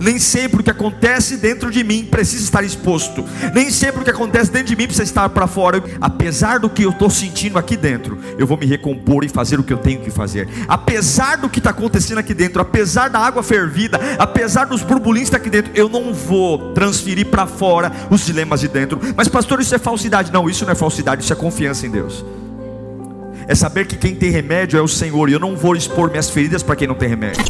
Nem sempre o que acontece dentro de mim precisa estar exposto. Nem sempre o que acontece dentro de mim precisa estar para fora. Apesar do que eu estou sentindo aqui dentro, eu vou me recompor e fazer o que eu tenho que fazer. Apesar do que está acontecendo aqui dentro, apesar da água fervida, apesar dos burburinhos que tá aqui dentro, eu não vou transferir para fora os dilemas de dentro. Mas, pastor, isso é falsidade. Não, isso não é falsidade, isso é confiança em Deus é saber que quem tem remédio é o Senhor, e eu não vou expor minhas feridas para quem não tem remédio.